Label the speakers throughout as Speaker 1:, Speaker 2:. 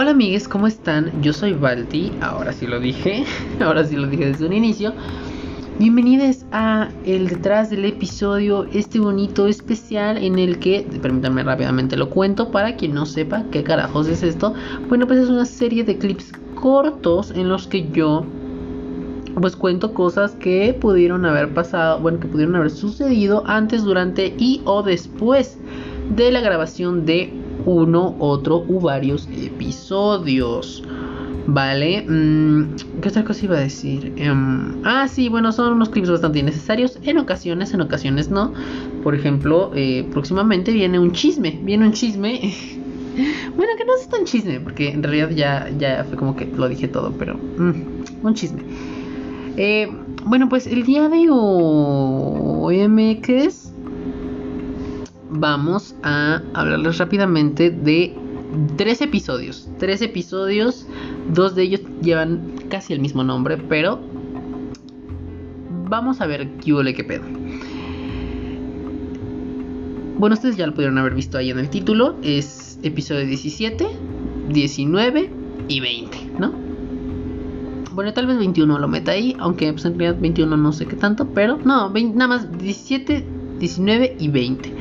Speaker 1: Hola amigues, ¿cómo están? Yo soy Balti, ahora sí lo dije, ahora sí lo dije desde un inicio. Bienvenidos a el detrás del episodio, este bonito especial en el que, permítanme rápidamente lo cuento para quien no sepa qué carajos es esto. Bueno, pues es una serie de clips cortos en los que yo pues cuento cosas que pudieron haber pasado, bueno, que pudieron haber sucedido antes, durante y o después de la grabación de uno, otro u varios episodios. Vale, mm, ¿qué otra cosa iba a decir? Em, ah, sí, bueno, son unos clips bastante innecesarios. En ocasiones, en ocasiones no. Por ejemplo, eh, próximamente viene un chisme. Viene un chisme. bueno, que no es tan chisme, porque en realidad ya, ya fue como que lo dije todo, pero mm, un chisme. Eh, bueno, pues el día de hoy, ¿qué es? Vamos a hablarles rápidamente de tres episodios. Tres episodios, dos de ellos llevan casi el mismo nombre, pero vamos a ver qué huele qué pedo. Bueno, ustedes ya lo pudieron haber visto ahí en el título. Es episodio 17, 19 y 20, ¿no? Bueno, tal vez 21 lo meta ahí, aunque pues, en realidad 21 no sé qué tanto, pero no, nada más 17, 19 y 20.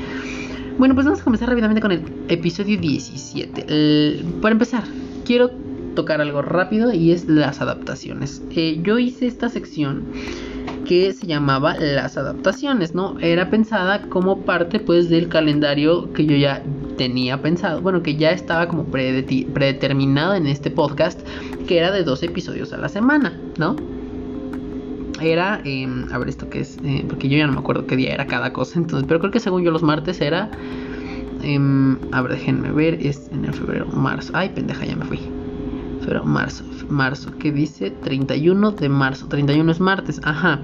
Speaker 1: Bueno, pues vamos a comenzar rápidamente con el episodio 17. para empezar, quiero tocar algo rápido y es las adaptaciones. Eh, yo hice esta sección que se llamaba las adaptaciones, ¿no? Era pensada como parte pues del calendario que yo ya tenía pensado, bueno, que ya estaba como predeterminado en este podcast, que era de dos episodios a la semana, ¿no? Era, em, a ver esto que es, eh, porque yo ya no me acuerdo qué día era cada cosa, entonces, pero creo que según yo los martes era, em, a ver, déjenme ver, es en el febrero, marzo, ay pendeja, ya me fui, febrero, marzo, marzo, ¿qué dice? 31 de marzo, 31 es martes, ajá,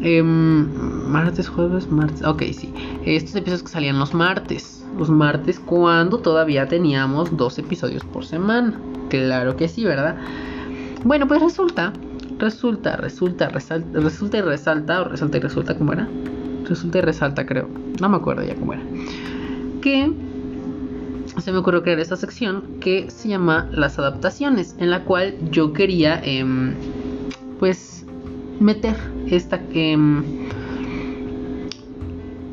Speaker 1: em, martes, jueves, martes, ok, sí, estos episodios que salían los martes, los martes cuando todavía teníamos dos episodios por semana, claro que sí, ¿verdad? Bueno, pues resulta resulta, resulta, resalta, resulta y resalta, o resalta y resulta, ¿cómo era? Resulta y resalta, creo. No me acuerdo ya cómo era. Que se me ocurrió crear esta sección que se llama Las adaptaciones, en la cual yo quería, em, pues, meter esta que. Em,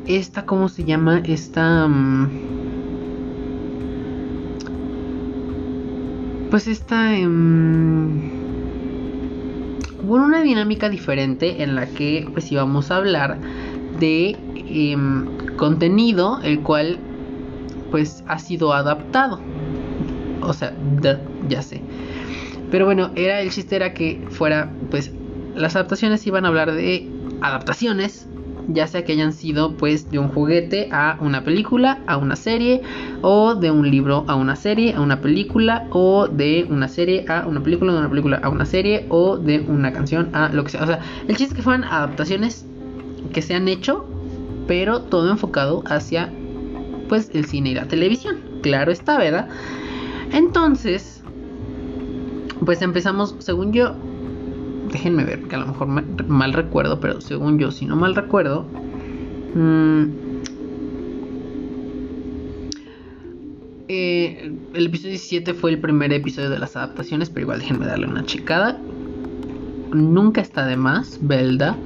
Speaker 1: esta, ¿cómo se llama? Esta. Em, pues esta con una dinámica diferente en la que pues íbamos a hablar de em, contenido el cual pues ha sido adaptado. O sea, ya sé. Pero bueno, era el chiste era que fuera pues las adaptaciones iban a hablar de adaptaciones ya sea que hayan sido pues de un juguete a una película, a una serie, o de un libro a una serie, a una película, o de una serie a una película, de una película a una serie, o de una canción a lo que sea. O sea, el chiste es que fueran adaptaciones que se han hecho, pero todo enfocado hacia pues el cine y la televisión. Claro está, ¿verdad? Entonces, pues empezamos, según yo, déjenme ver, que a lo mejor mal recuerdo, pero según yo, si no mal recuerdo, mm, eh, el episodio 17 fue el primer episodio de las adaptaciones, pero igual déjenme darle una checada. Nunca está de más, Belda.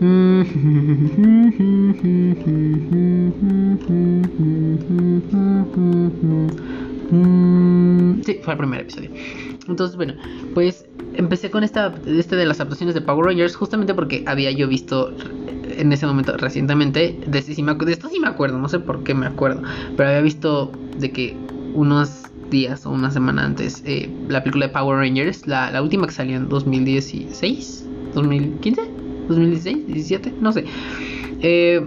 Speaker 1: Sí, fue el primer episodio. Entonces, bueno, pues empecé con esta este de las adaptaciones de Power Rangers justamente porque había yo visto en ese momento recientemente de, este de esto sí me acuerdo, no sé por qué me acuerdo, pero había visto de que unos días o una semana antes eh, la película de Power Rangers, la, la última que salió en 2016, 2015, 2016, 17, no sé. Eh,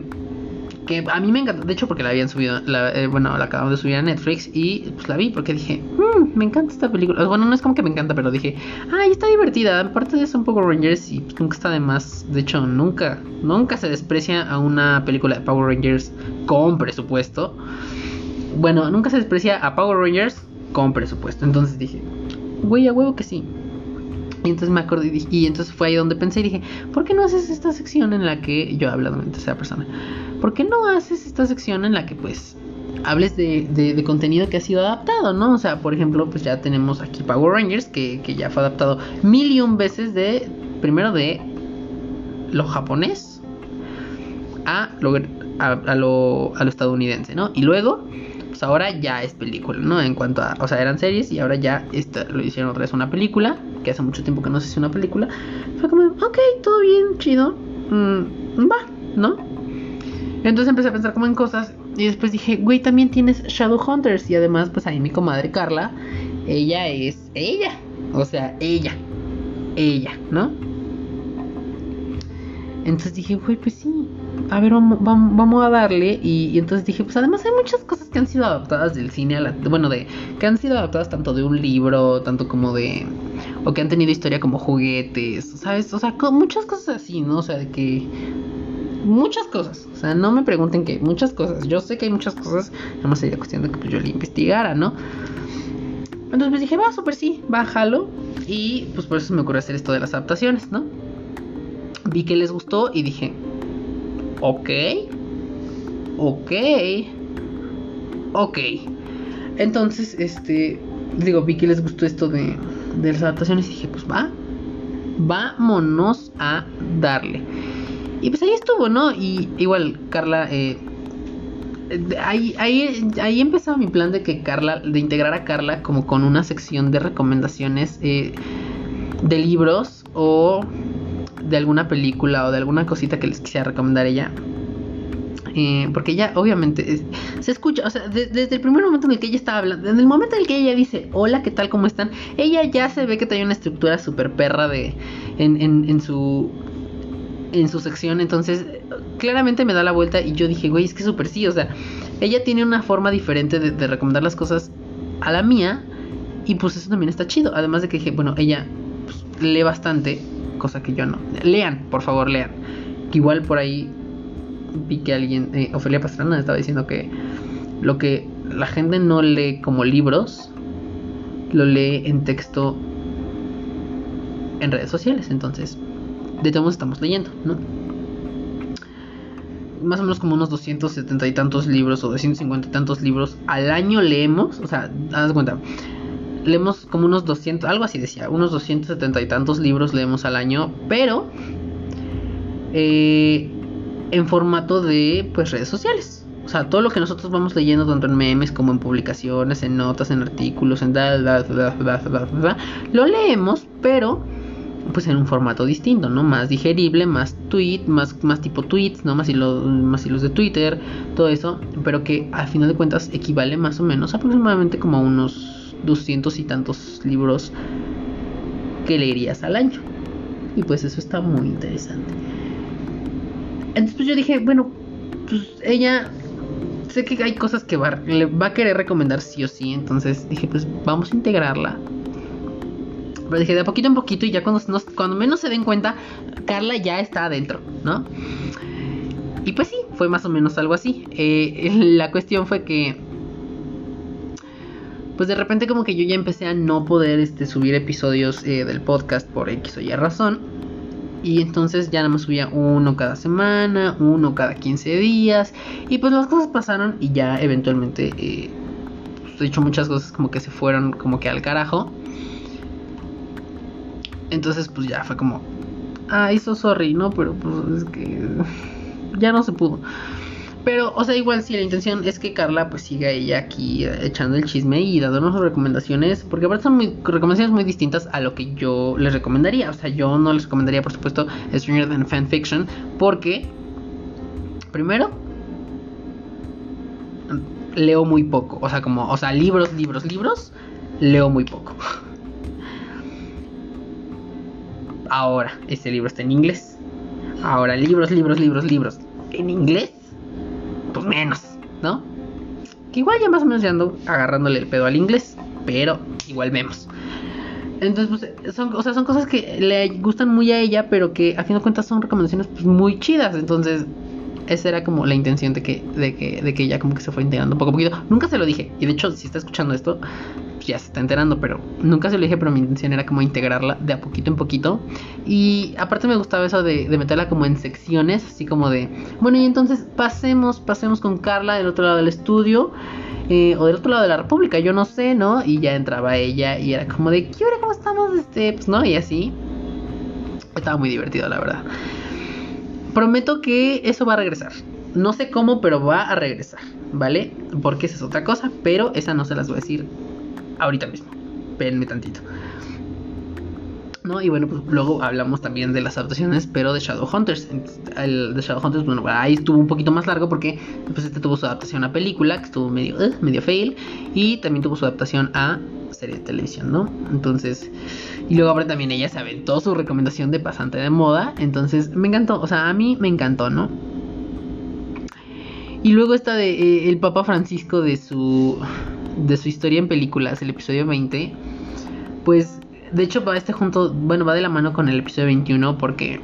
Speaker 1: que a mí me encanta, de hecho porque la habían subido, eh, bueno, la acaban de subir a Netflix y pues la vi porque dije, mmm, me encanta esta película. Bueno, no es como que me encanta, pero dije, ay, está divertida. Aparte de eso, un poco Rangers y nunca está de más. De hecho, nunca, nunca se desprecia a una película de Power Rangers con presupuesto. Bueno, nunca se desprecia a Power Rangers con presupuesto. Entonces dije, güey, a huevo que sí. Y entonces me acordé y, entonces fue ahí donde pensé y dije, ¿por qué no haces esta sección en la que yo he hablado en tercera persona? ¿Por qué no haces esta sección en la que pues hables de, de, contenido que ha sido adaptado, ¿no? O sea, por ejemplo, pues ya tenemos aquí Power Rangers, que, que ya fue adaptado mil y un veces de, primero de lo japonés a lo, a, lo, a lo estadounidense, ¿no? Y luego, ahora ya es película, ¿no? En cuanto a, o sea, eran series y ahora ya lo hicieron otra vez una película, que hace mucho tiempo que no se hizo una película. Fue como, ok, todo bien, chido, mm, va, ¿no? Entonces empecé a pensar como en cosas y después dije, güey, también tienes Shadowhunters y además, pues ahí mi comadre Carla, ella es ella, o sea, ella, ella, ¿no? Entonces dije, güey, pues sí, a ver, vamos, vamos, a darle. Y, entonces dije, pues además hay muchas cosas que han sido adaptadas del cine a la. Bueno, de. que han sido adaptadas tanto de un libro, tanto como de. o que han tenido historia como juguetes, ¿sabes? O sea, muchas cosas así, ¿no? O sea, de que. Muchas cosas, o sea, no me pregunten qué, muchas cosas. Yo sé que hay muchas cosas, nada más sería cuestión de que pues, yo le investigara, ¿no? Entonces pues dije, va, súper sí, bájalo. Y pues por eso me ocurrió hacer esto de las adaptaciones, ¿no? Vi que les gustó y dije, ok, ok, ok. Entonces, este, digo, vi que les gustó esto de, de las adaptaciones y dije, pues va, vámonos a darle. Y pues ahí estuvo, ¿no? Y igual, Carla, eh, ahí, ahí, ahí empezaba mi plan de que Carla, de integrar a Carla como con una sección de recomendaciones eh, de libros o de alguna película o de alguna cosita que les quisiera recomendar ella. Eh, porque ella obviamente se escucha, o sea, desde el primer momento en el que ella estaba hablando, desde el momento en el que ella dice, hola, ¿qué tal? ¿Cómo están? Ella ya se ve que trae una estructura súper perra de, en, en, en, su, en su sección, entonces claramente me da la vuelta y yo dije, güey, es que súper sí, o sea, ella tiene una forma diferente de, recomendar las cosas a la mía y pues eso también está chido, además de que dije, bueno, ella pues, lee bastante cosa que yo no. Lean, por favor, lean. Que igual por ahí vi que alguien, eh, Ofelia Pastrana estaba diciendo que lo que la gente no lee como libros, lo lee en texto en redes sociales. Entonces, de todos estamos leyendo, ¿no? Más o menos como unos 270 y tantos libros o 250 y tantos libros al año leemos. O sea, haz cuenta leemos como unos 200, algo así decía, unos 270 y tantos libros leemos al año, pero eh, en formato de pues redes sociales. O sea, todo lo que nosotros vamos leyendo, tanto en memes como en publicaciones, en notas, en artículos, en da, lo leemos, pero pues en un formato distinto, ¿no? Más digerible, más tweet, más, más tipo tweets, ¿no? Más hilos, más hilos de Twitter, todo eso, pero que al final de cuentas equivale más o menos aproximadamente como a unos doscientos y tantos libros que leerías al año. Y pues eso está muy interesante. Entonces pues yo dije, bueno, pues ella sé que hay cosas que va, le va a querer recomendar sí o sí. Entonces dije, pues vamos a integrarla. Pero dije, de poquito en poquito y ya cuando, menos se den cuenta, Carla ya está adentro, ¿no? Y pues sí, fue más o menos algo así. Eh, la cuestión fue que pues de repente como que yo ya empecé a no poder este, subir episodios eh, del podcast por X o Y razón. Y entonces ya nada más subía uno cada semana, uno cada 15 días. Y pues las cosas pasaron y ya eventualmente, eh, pues, he hecho muchas cosas como que se fueron como que al carajo. Entonces pues ya fue como, ah, hizo sorry, ¿no? Pero pues es que ya no se pudo. Pero, o sea, igual si la intención es que Carla pues siga ella aquí eh, echando el chisme y dándonos recomendaciones, porque aparte son recomendaciones muy distintas a lo que yo les recomendaría. O sea, yo no les recomendaría, por supuesto, Stranger Than Fanfiction, porque, primero, leo muy poco. O sea, como, o sea, libros, libros, libros, leo muy poco. Ahora, este libro está en inglés. Ahora, libros, libros, libros, libros. En inglés pues menos, ¿no? Que igual ya más o menos ya ando agarrándole el pedo al inglés, pero igual vemos. Entonces, pues, son, o sea, son cosas que le gustan muy a ella, pero que a fin de cuentas son recomendaciones pues, muy chidas. Entonces, esa era como la intención de que, de que, de que ella como que se fue integrando poco a poquito. Nunca se lo dije. Y de hecho, si está escuchando esto, ya se está enterando, pero nunca se lo dije, pero mi intención era como integrarla de a poquito en poquito. Y aparte me gustaba eso de, meterla como en secciones, así como de, bueno, y entonces pasemos, pasemos con Carla del otro lado del estudio. Eh, o del otro lado de la República, yo no sé, ¿no? Y ya entraba ella y era como de, ¿qué hora? ¿Cómo estamos? Este, pues no, y así. Estaba muy divertido, la verdad. Prometo que eso va a regresar. No sé cómo, pero va a regresar, ¿vale? Porque esa es otra cosa, pero esa no se las voy a decir ahorita mismo. Espérenme tantito. ¿no? Y bueno, pues luego hablamos también de las adaptaciones, pero de Shadowhunters. El de Shadowhunters, bueno, ahí estuvo un poquito más largo porque pues este tuvo su adaptación a película, que estuvo medio, uh, medio fail, y también tuvo su adaptación a serie de televisión, ¿no? Entonces, y luego ahora también ella se aventó su recomendación de pasante de moda, entonces me encantó, o sea, a mí me encantó, ¿no? Y luego está de eh, el Papa Francisco de su de su historia en películas, el episodio 20, pues de hecho va este junto, bueno, va de la mano con el episodio 21 porque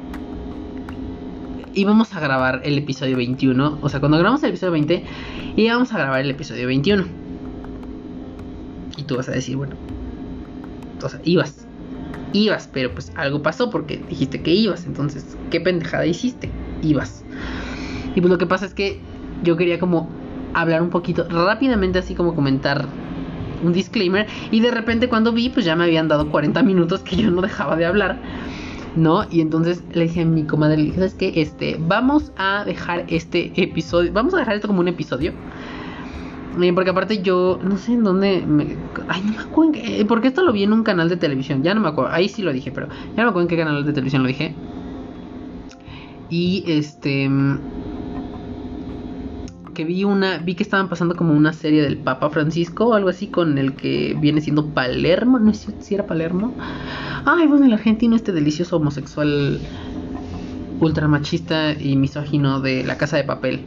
Speaker 1: íbamos a grabar el episodio 21, o sea, cuando grabamos el episodio 20 íbamos a grabar el episodio 21. Y tú vas a decir, bueno, o sea, ibas, ibas, pero pues algo pasó porque dijiste que ibas, entonces, ¿qué pendejada hiciste? Ibas. Y pues lo que pasa es que yo quería como hablar un poquito rápidamente, así como comentar un disclaimer. Y de repente cuando vi, pues ya me habían dado 40 minutos que yo no dejaba de hablar. ¿No? Y entonces le dije a mi comadre, le dije, ¿sabes qué? Este, vamos a dejar este episodio, vamos a dejar esto como un episodio. Eh, porque aparte yo, no sé en dónde, me, ay, no me acuerdo, en porque esto lo vi en un canal de televisión, ya no me acuerdo, ahí sí lo dije, pero ya no me acuerdo en qué canal de televisión lo dije. Y este vi una, vi que estaban pasando como una serie del Papa Francisco o algo así con el que viene siendo Palermo, no sé si era Palermo. Ay, bueno, el argentino este delicioso homosexual ultramachista y misógino de La Casa de Papel.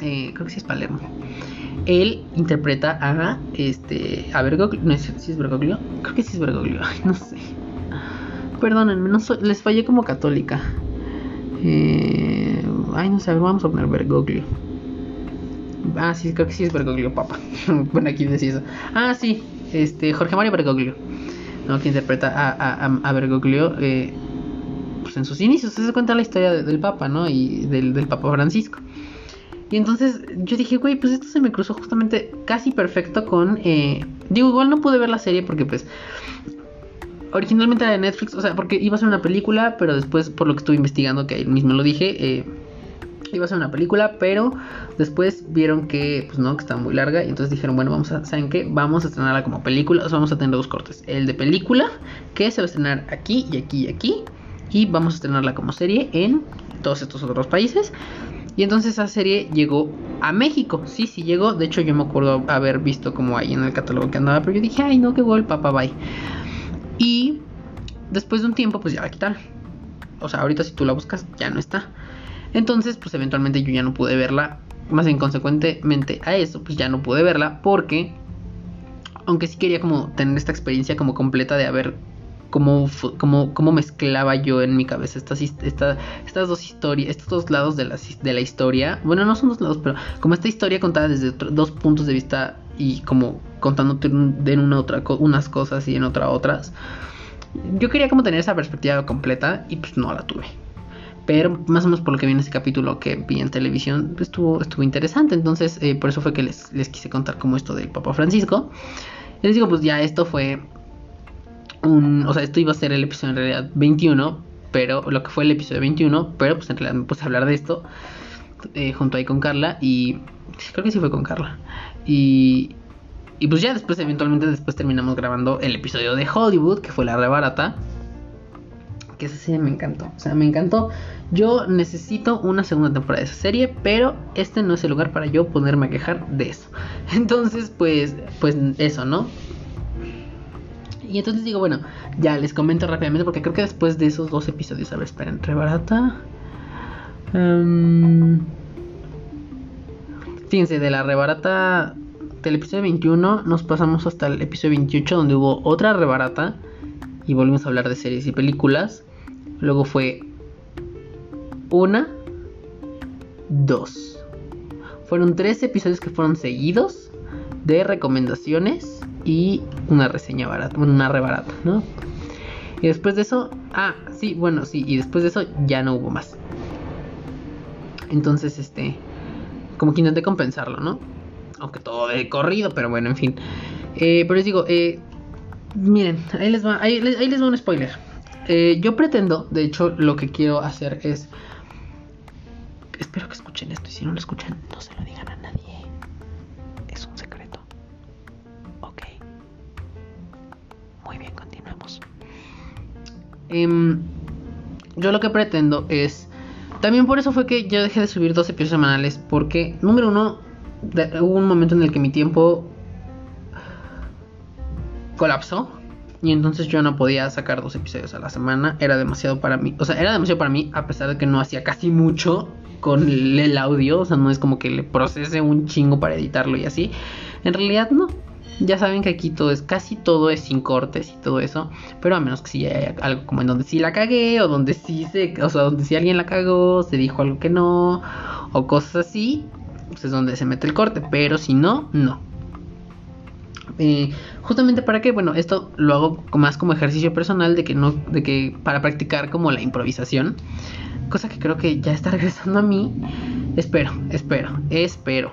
Speaker 1: Eh, creo que sí es Palermo. Él interpreta a este a Bergoglio, no sé si es Bergoglio, creo que sí es Bergoglio, no sé. Perdónenme, no les fallé como católica. Eh, ay, no sé, vamos a poner Bergoglio. Ah, sí, creo que sí es Bergoglio, papá. bueno, aquí decía eso. Ah, sí, este, Jorge Mario Bergoglio. ¿no? Que interpreta a, a, Bergoglio eh, pues en sus inicios. Se cuenta la historia del Papa, ¿no? Y del, del Papa Francisco. Y entonces yo dije, güey, pues esto se me cruzó justamente casi perfecto con... Eh, digo, igual no pude ver la serie porque pues originalmente era de Netflix, o sea, porque iba a ser una película, pero después, por lo que estuve investigando, que ahí mismo lo dije, eh, iba a ser una película, pero después vieron que, pues no, que estaba muy larga, y entonces dijeron, bueno, vamos a, ¿saben qué? Vamos a estrenarla como película, o sea, vamos a tener dos cortes. El de película, que se va a estrenar aquí y aquí y aquí, y vamos a estrenarla como serie en todos estos otros países. Y entonces esa serie llegó a México. Sí, sí llegó. De hecho, yo me acuerdo haber visto como ahí en el catálogo que andaba. Pero yo dije, ay, no, qué gol, papá, bye. Y después de un tiempo, pues ya la quitaron. O sea, ahorita si tú la buscas, ya no está. Entonces, pues eventualmente yo ya no pude verla. Más inconsecuentemente a eso, pues ya no pude verla. Porque, aunque sí quería como tener esta experiencia como completa de haber cómo, cómo, cómo mezclaba yo en mi cabeza estas, estas dos historias, estos dos lados de la, de la historia. Bueno, no son dos lados, pero como esta historia contada desde dos puntos de vista y como contándote en una otra unas cosas y en otra otras. Yo quería como tener esa perspectiva completa y pues no la tuve. Pero más o menos por lo que vi en ese capítulo que vi en televisión, estuvo, estuvo interesante. Entonces, eh, por eso fue que les, les quise contar como esto del Papa Francisco. les digo, pues ya esto fue un... O sea, esto iba a ser el episodio en realidad 21, pero lo que fue el episodio 21, pero pues en realidad me puse a hablar de esto eh, junto ahí con Carla y creo que sí fue con Carla. Y, y pues ya después, eventualmente después terminamos grabando el episodio de Hollywood, que fue la rebarata. Que esa serie me encantó. O sea, me encantó. Yo necesito una segunda temporada de esa serie, pero este no es el lugar para yo ponerme a quejar de eso. Entonces, pues, pues eso, ¿no? Y entonces digo, bueno, ya les comento rápidamente porque creo que después de esos dos episodios, a ver, esperen, rebarata. Um, Fíjense, de la rebarata del episodio 21 nos pasamos hasta el episodio 28 donde hubo otra rebarata y volvimos a hablar de series y películas. Luego fue una, dos. Fueron tres episodios que fueron seguidos de recomendaciones y una reseña barata, una re barata, ¿no? Y después de eso, ah, sí, bueno, sí, y después de eso ya no hubo más. Entonces, este, como que intenté compensarlo, ¿no? Aunque todo de corrido, pero bueno, en fin. Eh, pero les digo, eh, miren, ahí les va, ahí, les va un spoiler. Eh, yo pretendo, de hecho, lo que quiero hacer es. Espero que escuchen esto y si no lo escuchan, no se lo digan a nadie. Es un secreto. Ok. Muy bien, continuamos. Em, yo lo que pretendo es también por eso fue que yo dejé de subir dos episodios semanales. Porque, número uno, hubo un momento en el que mi tiempo colapsó. Y entonces yo no podía sacar dos episodios a la semana. Era demasiado para mí. O sea, era demasiado para mí, a pesar de que no hacía casi mucho con el audio. O sea, no es como que le procese un chingo para editarlo y así. En realidad no. Ya saben que aquí todo es, casi todo es sin cortes y todo eso. Pero a menos que si haya algo como en donde sí la cagué, o donde sí se. O sea, donde sí alguien la cagó, se dijo algo que no, o cosas así, pues es donde se mete el corte. Pero si no, no. Eh, justamente para qué, bueno, esto lo hago más como ejercicio personal de que no, de que para practicar como la improvisación, cosa que creo que ya está regresando a mí. Espero, espero, espero.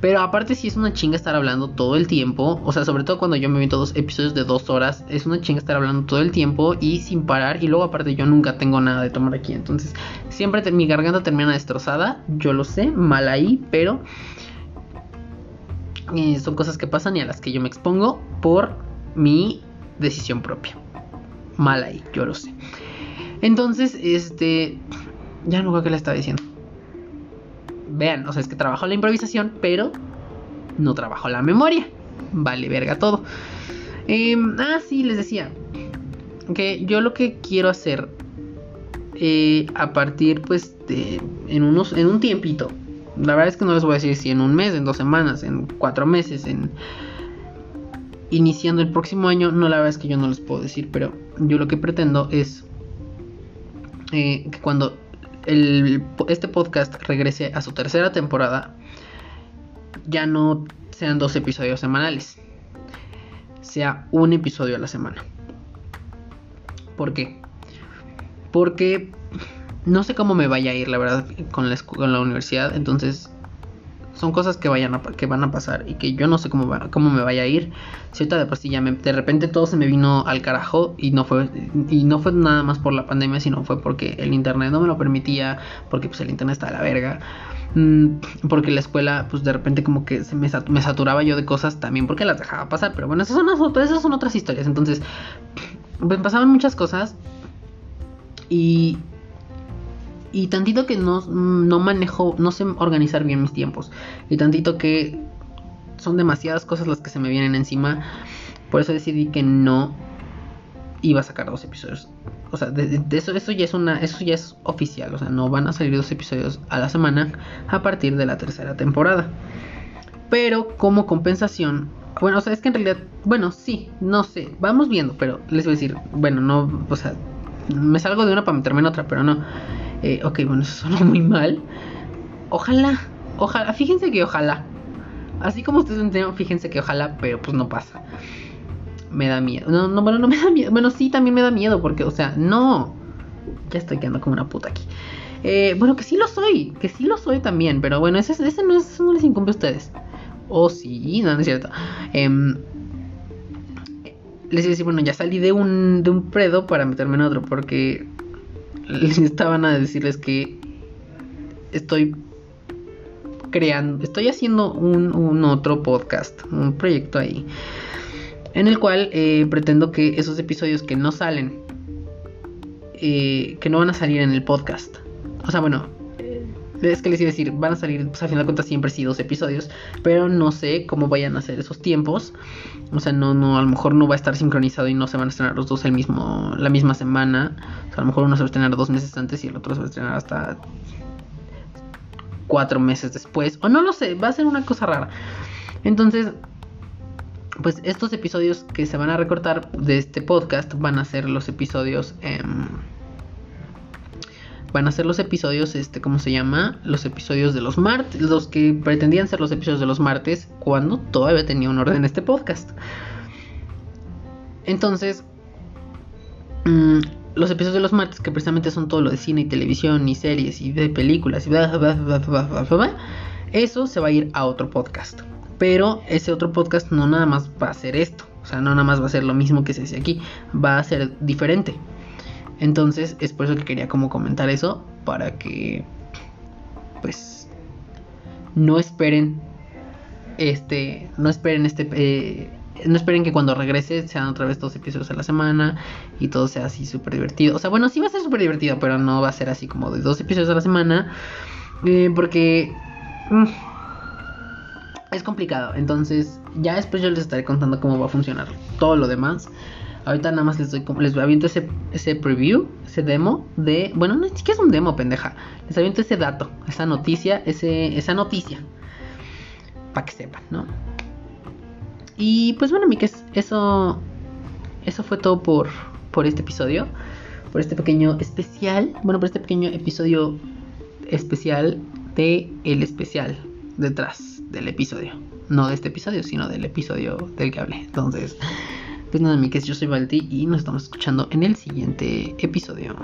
Speaker 1: Pero aparte sí es una chinga estar hablando todo el tiempo. O sea, sobre todo cuando yo me meto dos episodios de dos horas. Es una chinga estar hablando todo el tiempo y sin parar. Y luego aparte yo nunca tengo nada de tomar aquí. Entonces siempre mi garganta termina destrozada. Yo lo sé, mal ahí. Pero son cosas que pasan y a las que yo me expongo por mi decisión propia. Mal ahí, yo lo sé. Entonces, este... Ya no creo que le estaba diciendo vean, o sea, es que trabajo la improvisación, pero no trabajo la memoria. Vale, verga todo. Em, ah, sí, les decía. Que yo lo que quiero hacer eh, a partir, pues, de, en, unos, en un tiempito. La verdad es que no les voy a decir si en un mes, en dos semanas, en cuatro meses, en iniciando el próximo año. No, la verdad es que yo no les puedo decir, pero yo lo que pretendo es eh, que cuando este podcast regrese a su tercera temporada, ya no sean dos episodios semanales, sea un episodio a la semana. ¿Por qué? Porque no sé cómo me vaya a ir, la verdad, con la, con la universidad. Entonces, son cosas que, vayan a, que van a pasar y que yo no sé cómo, cómo me vaya a ir. Si ahorita de sí ya me, de repente todo se me vino al carajo y no fue y no fue nada más por la pandemia, sino fue porque el internet no me lo permitía, porque pues el internet está a la verga. Mm, porque la escuela, pues de repente como que se me, me, saturaba yo de cosas también porque las dejaba pasar. Pero bueno, esas son, esas son otras historias. Entonces, pues pasaban muchas cosas. Y, y tantito que no, manejo, no sé organizar bien mis tiempos. Y tantito que son demasiadas cosas las que se me vienen encima. Por eso decidí que no iba a sacar dos episodios. O sea, de, eso, eso ya es una, eso ya es oficial. O sea, no van a salir dos episodios a la semana a partir de la tercera temporada. Pero como compensación, bueno, o sea, es que en realidad, bueno, sí, no sé, vamos viendo, pero les voy a decir, bueno, no, o sea, me salgo de una para meterme en otra, pero no. Eh, ok, bueno, eso suena muy mal. Ojalá, ojalá, fíjense que ojalá. Así como ustedes entienden, fíjense que ojalá, pero pues no pasa. Me da miedo. No, no, bueno, no me da miedo. Bueno, sí, también me da miedo porque, o sea, no. Ya estoy quedando como una puta aquí. Eh, bueno, que sí lo soy, que sí lo soy también, pero bueno, ese, ese no, eso no les incumbe a ustedes. O oh, sí, no, no es cierto. Eh, les iba a decir, bueno, ya salí de un, de un predo para meterme en otro, porque les estaban a decirles que estoy creando, estoy haciendo un, otro podcast, un proyecto ahí, en el cual eh, pretendo que esos episodios que no salen, eh, que no van a salir en el podcast, o sea, bueno, es que les iba a decir, van a salir, pues al final de cuentas siempre sí dos episodios, pero no sé cómo vayan a ser esos tiempos. O sea, no, no, a lo mejor no va a estar sincronizado y no se van a estrenar los dos el mismo, la misma semana. O sea, a lo mejor uno se va a estrenar dos meses antes y el otro se va a estrenar hasta cuatro meses después. O no lo sé, va a ser una cosa rara. Entonces, pues estos episodios que se van a recortar de este podcast van a ser los episodios... Eh, van a ser los episodios, este, ¿cómo se llama? Los episodios de los martes, los que pretendían ser los episodios de los martes cuando todavía tenía un orden este podcast. Entonces, mmm, los episodios de los martes, que precisamente son todo lo de cine y televisión y series y de películas y bla, bla, bla, eso se va a ir a otro podcast. Pero ese otro podcast no nada más va a ser esto. O sea, no nada más va a ser lo mismo que se dice aquí. Va a ser diferente. Entonces es por eso que quería como comentar eso. Para que pues no esperen este no esperen este eh, no esperen que cuando regrese sean otra vez dos episodios a la semana y todo sea así súper divertido. O sea, bueno, sí va a ser súper divertido, pero no va a ser así como de dos episodios a la semana. Eh, porque mm, es complicado. Entonces, ya después yo les estaré contando cómo va a funcionar todo lo demás. Ahorita nada más les doy les aviento ese, ese preview, ese demo de. Bueno, no es que es un demo, pendeja. Les aviento ese dato, esa noticia, ese, esa noticia. Para que sepan, ¿no? Y pues bueno, amigues, eso, eso fue todo por, por este episodio. Por este pequeño especial. Bueno, por este pequeño episodio especial de el especial detrás del episodio. No de este episodio, sino del episodio del que hablé. Entonces, pues nada, yo soy Valti y nos estamos escuchando en el siguiente episodio.